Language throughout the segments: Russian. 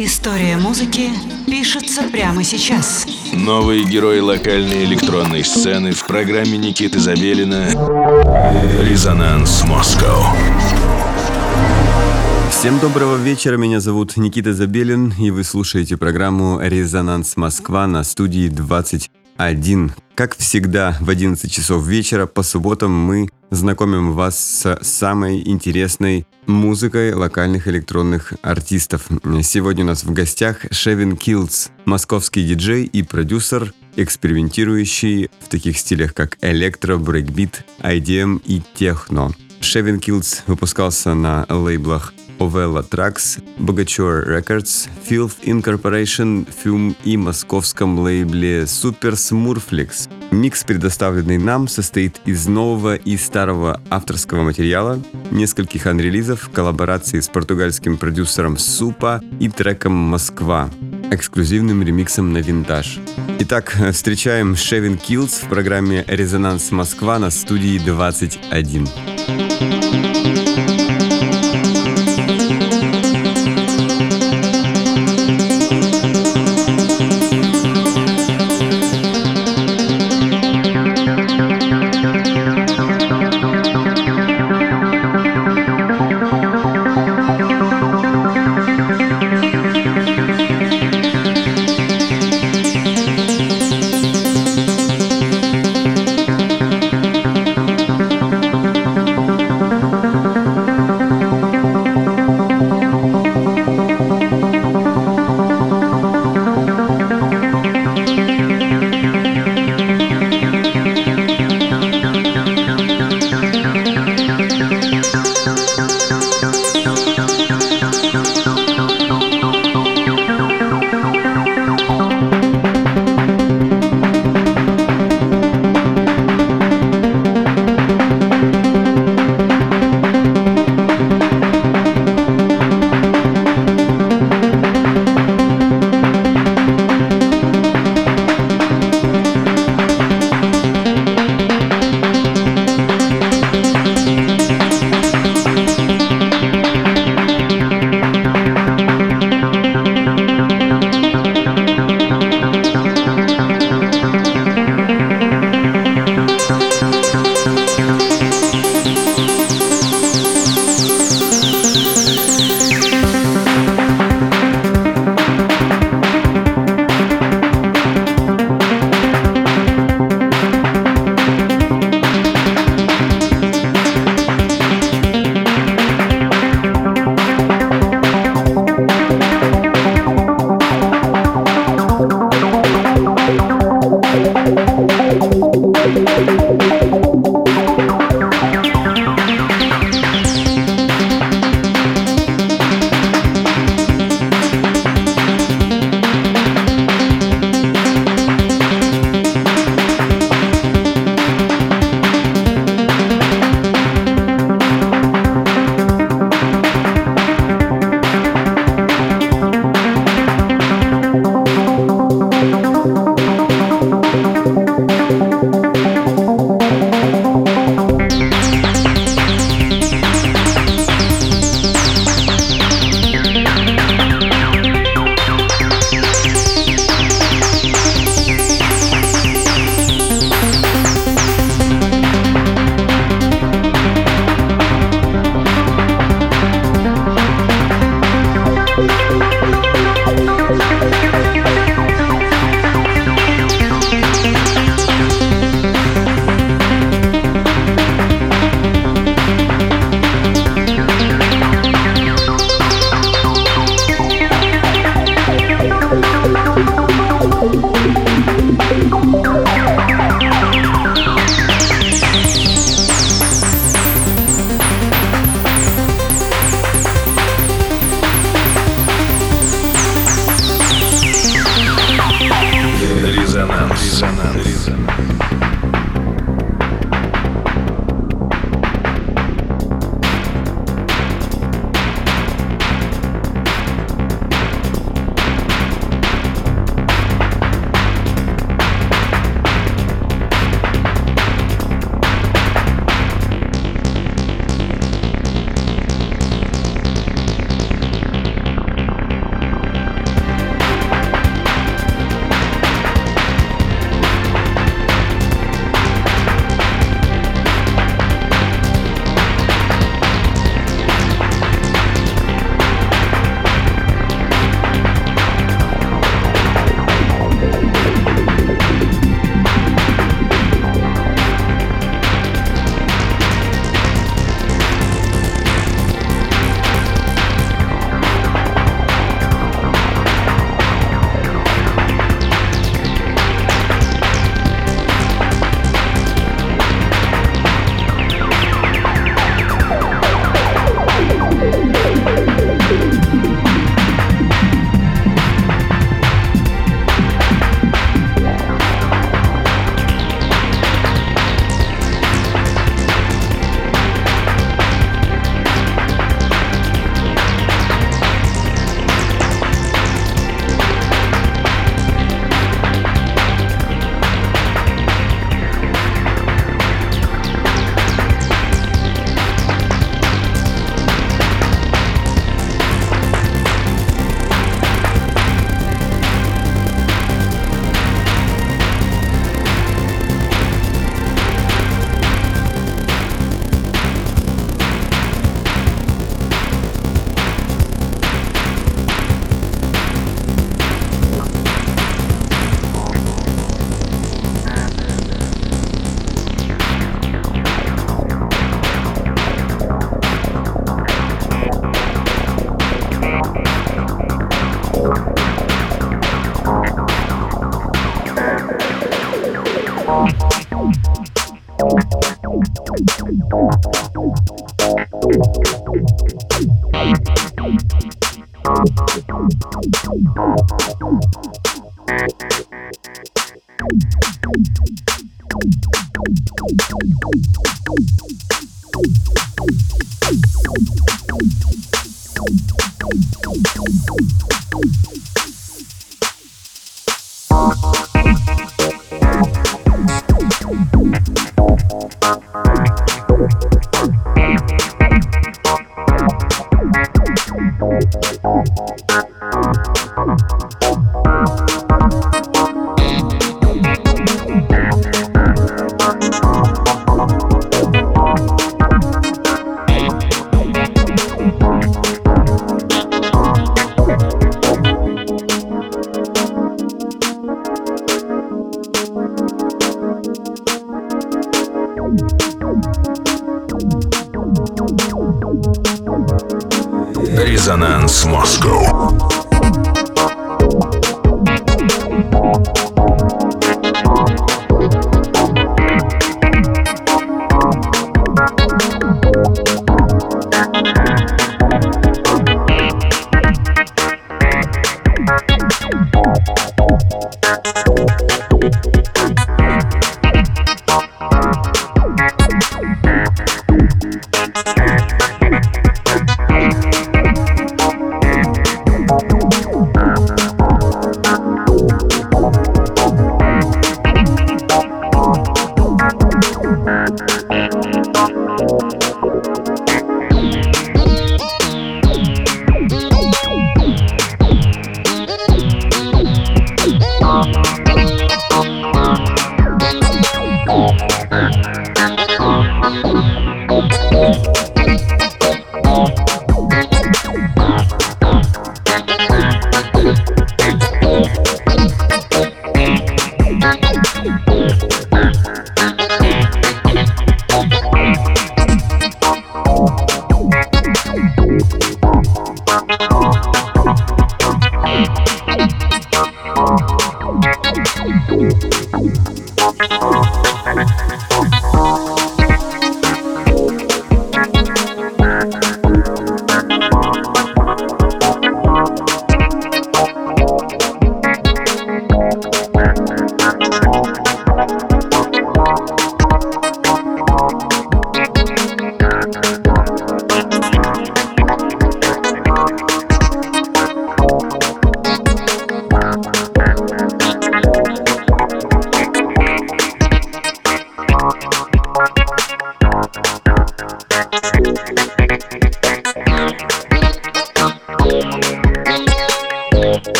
История музыки пишется прямо сейчас. Новые герои локальной электронной сцены в программе Никиты Забелина «Резонанс Москва». Всем доброго вечера, меня зовут Никита Забелин, и вы слушаете программу «Резонанс Москва» на студии 21. Как всегда, в 11 часов вечера по субботам мы знакомим вас с самой интересной музыкой локальных электронных артистов. Сегодня у нас в гостях Шевин Килдс, московский диджей и продюсер, экспериментирующий в таких стилях, как электро, брейкбит, IDM и техно. Шевин Килдс выпускался на лейблах Ovella Tracks, Богачур Records, Filth Incorporation, Фюм и московском лейбле Super Smurflix. Микс, предоставленный нам, состоит из нового и старого авторского материала, нескольких анрелизов, коллаборации с португальским продюсером Супа и треком «Москва», эксклюзивным ремиксом на винтаж. Итак, встречаем Шевин Килдс в программе «Резонанс Москва» на студии 21.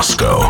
Резонанс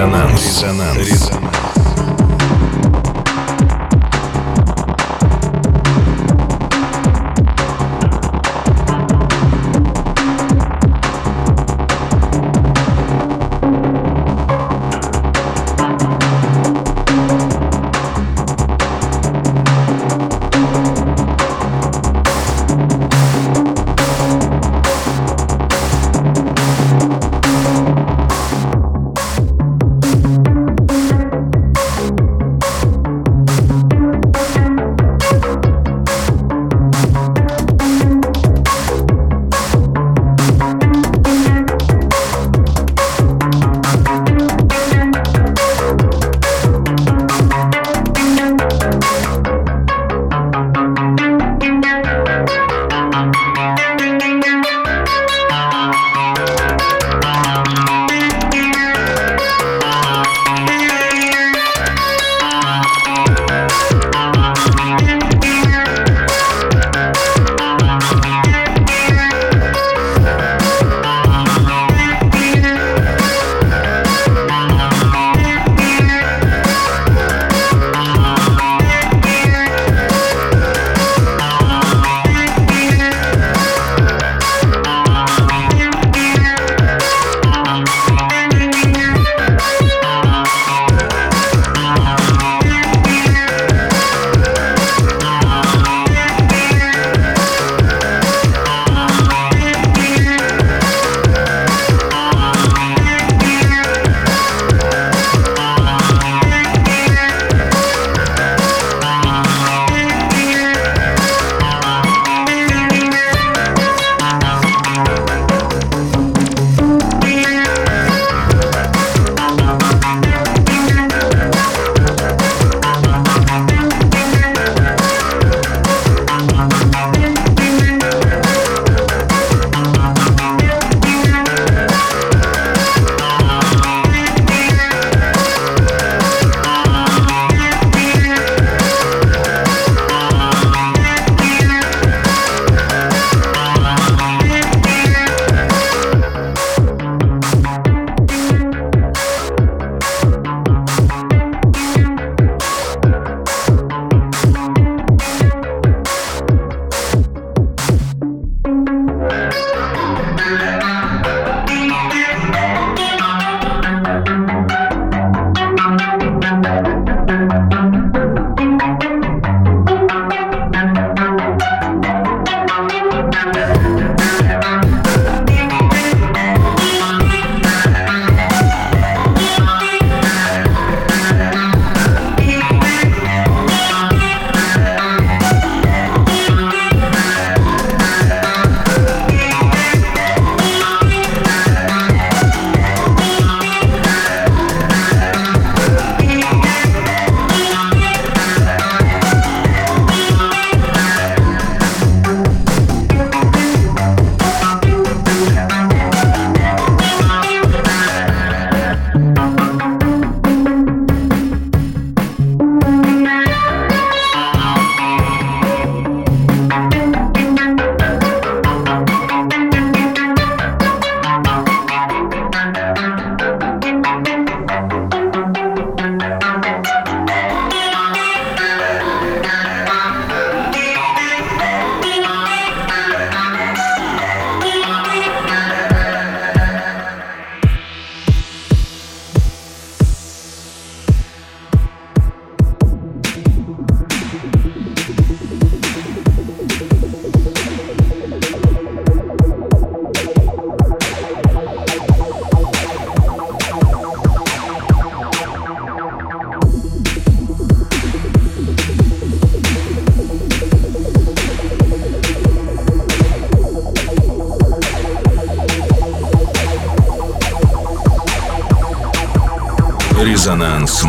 Резонанс. Резонанс. Резонанс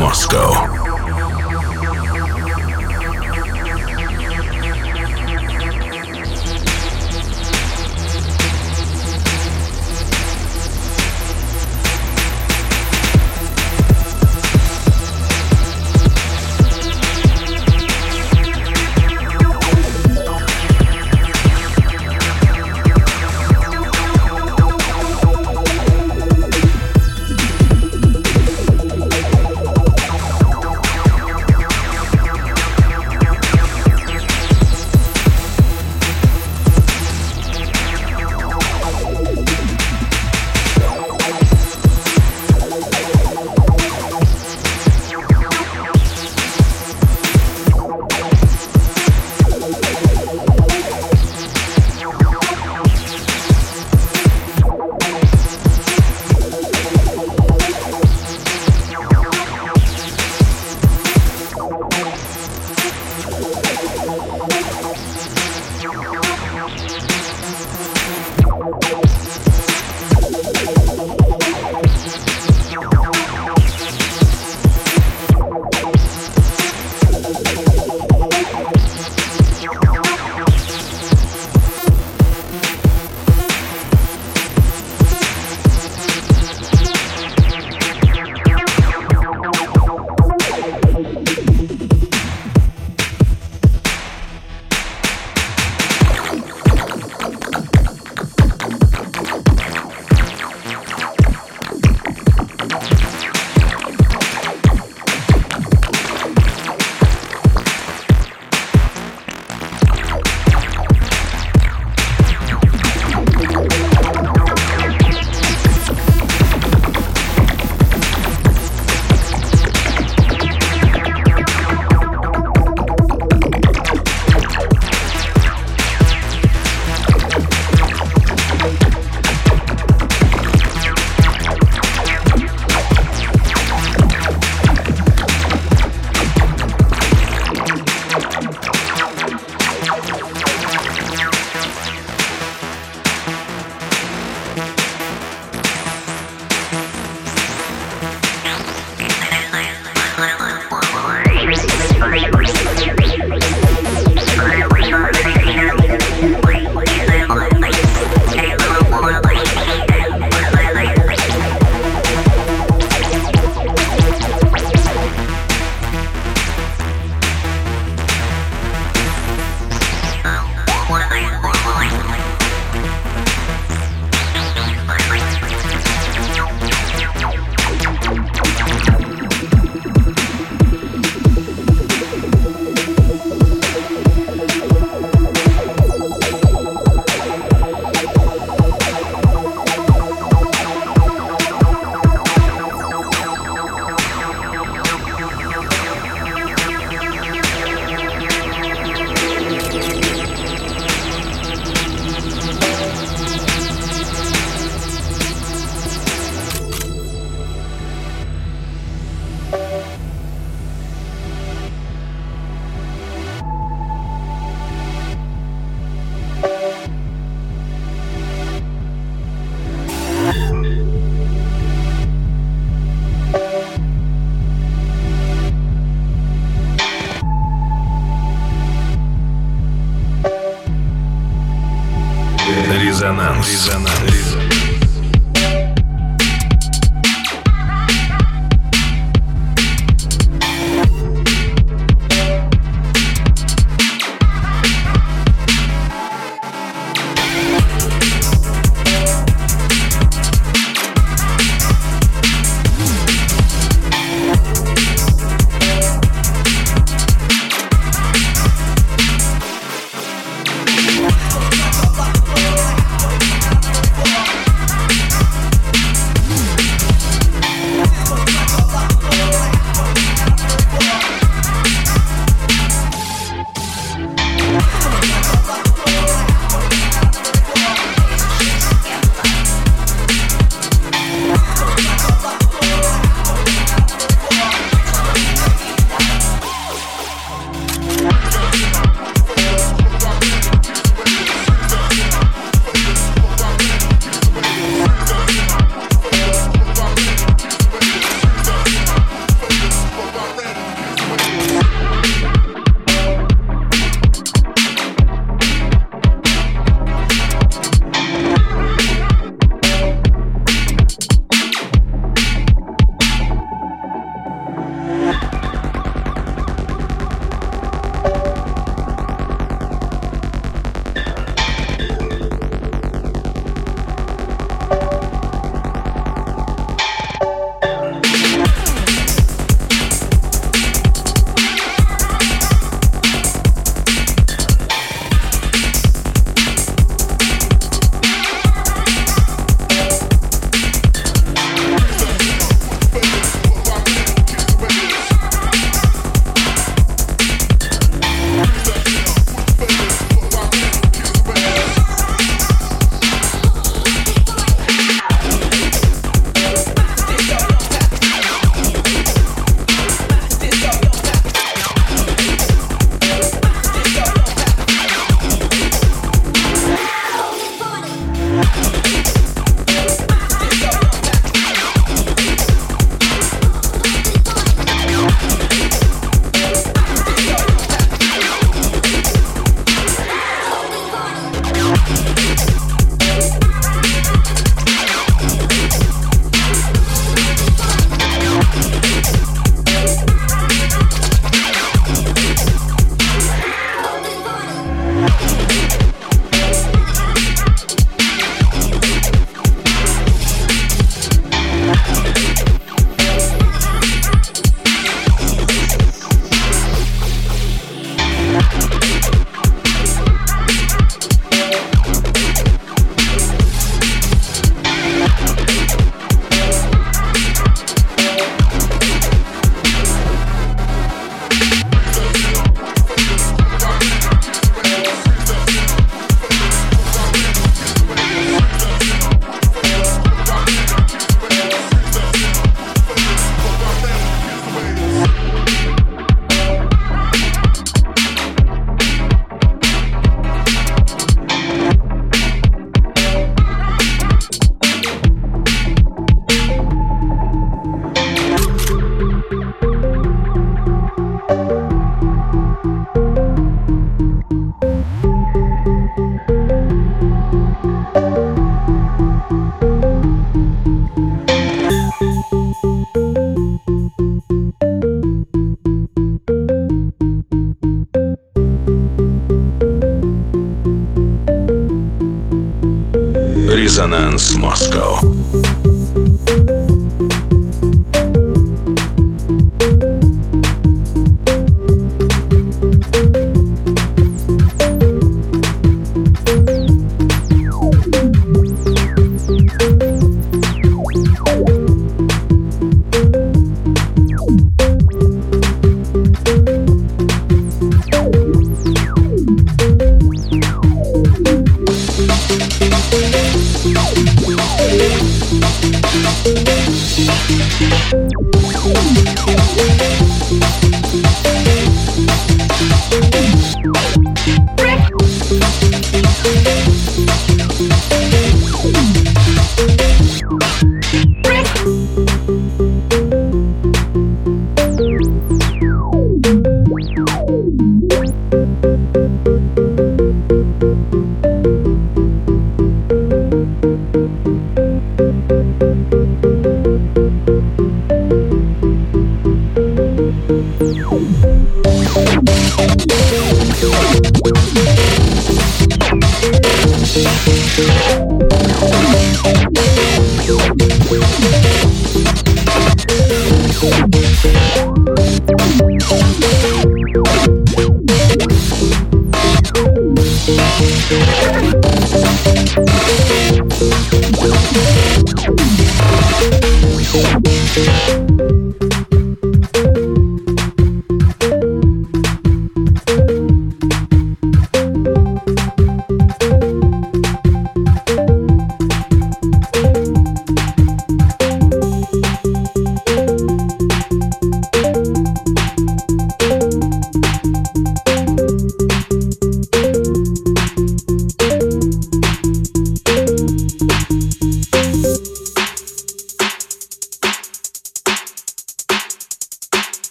Москва.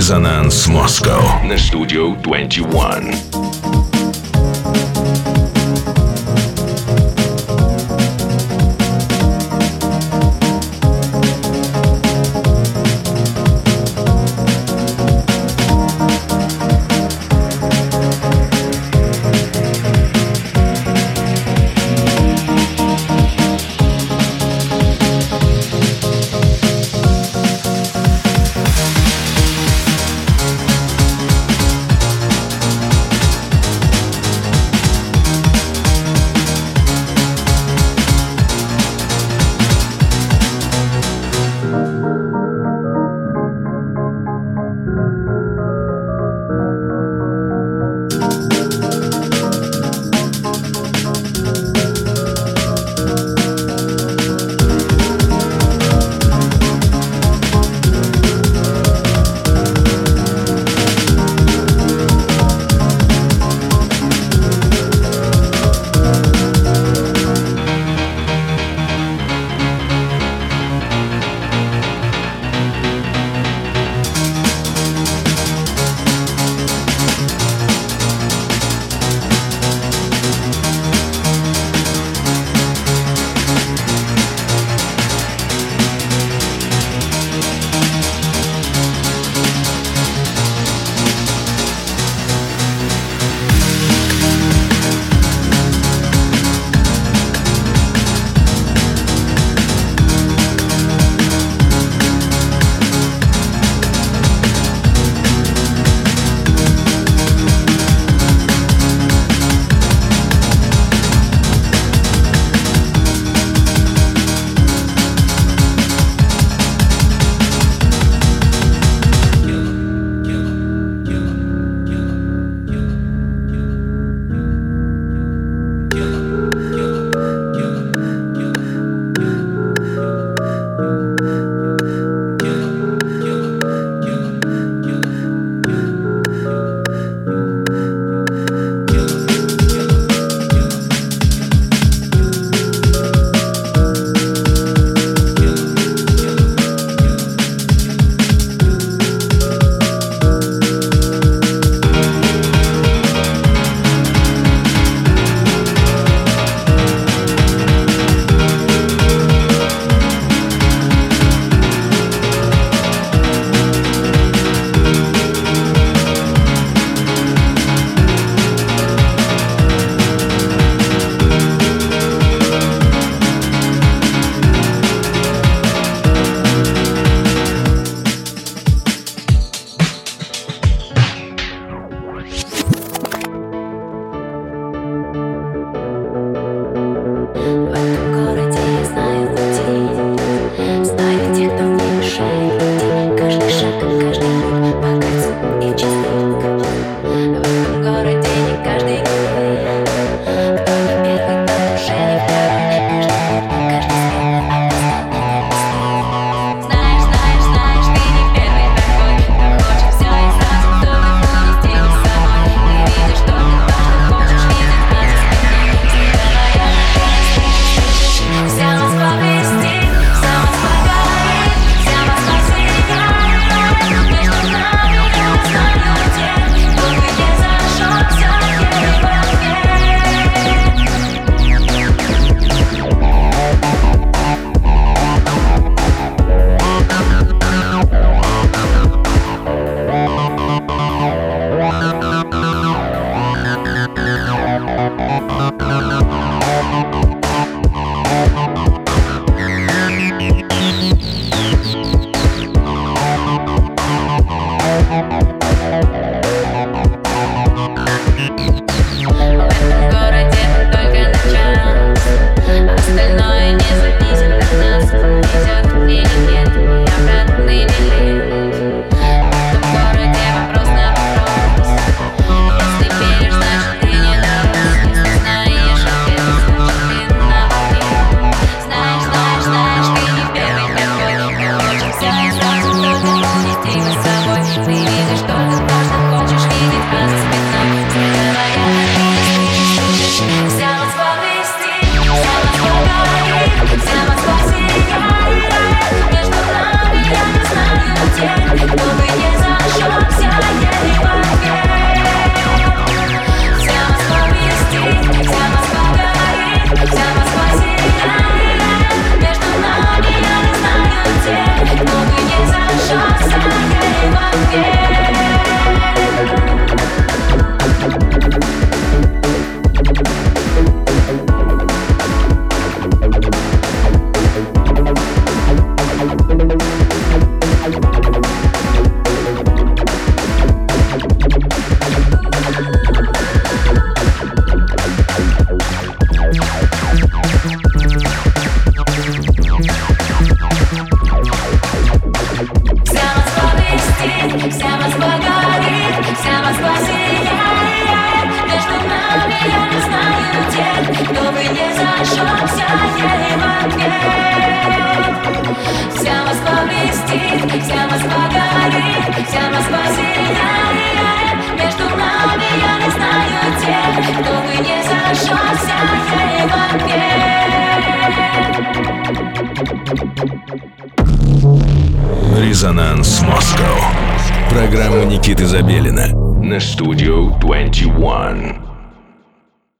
Резонанс Москва на студию 21.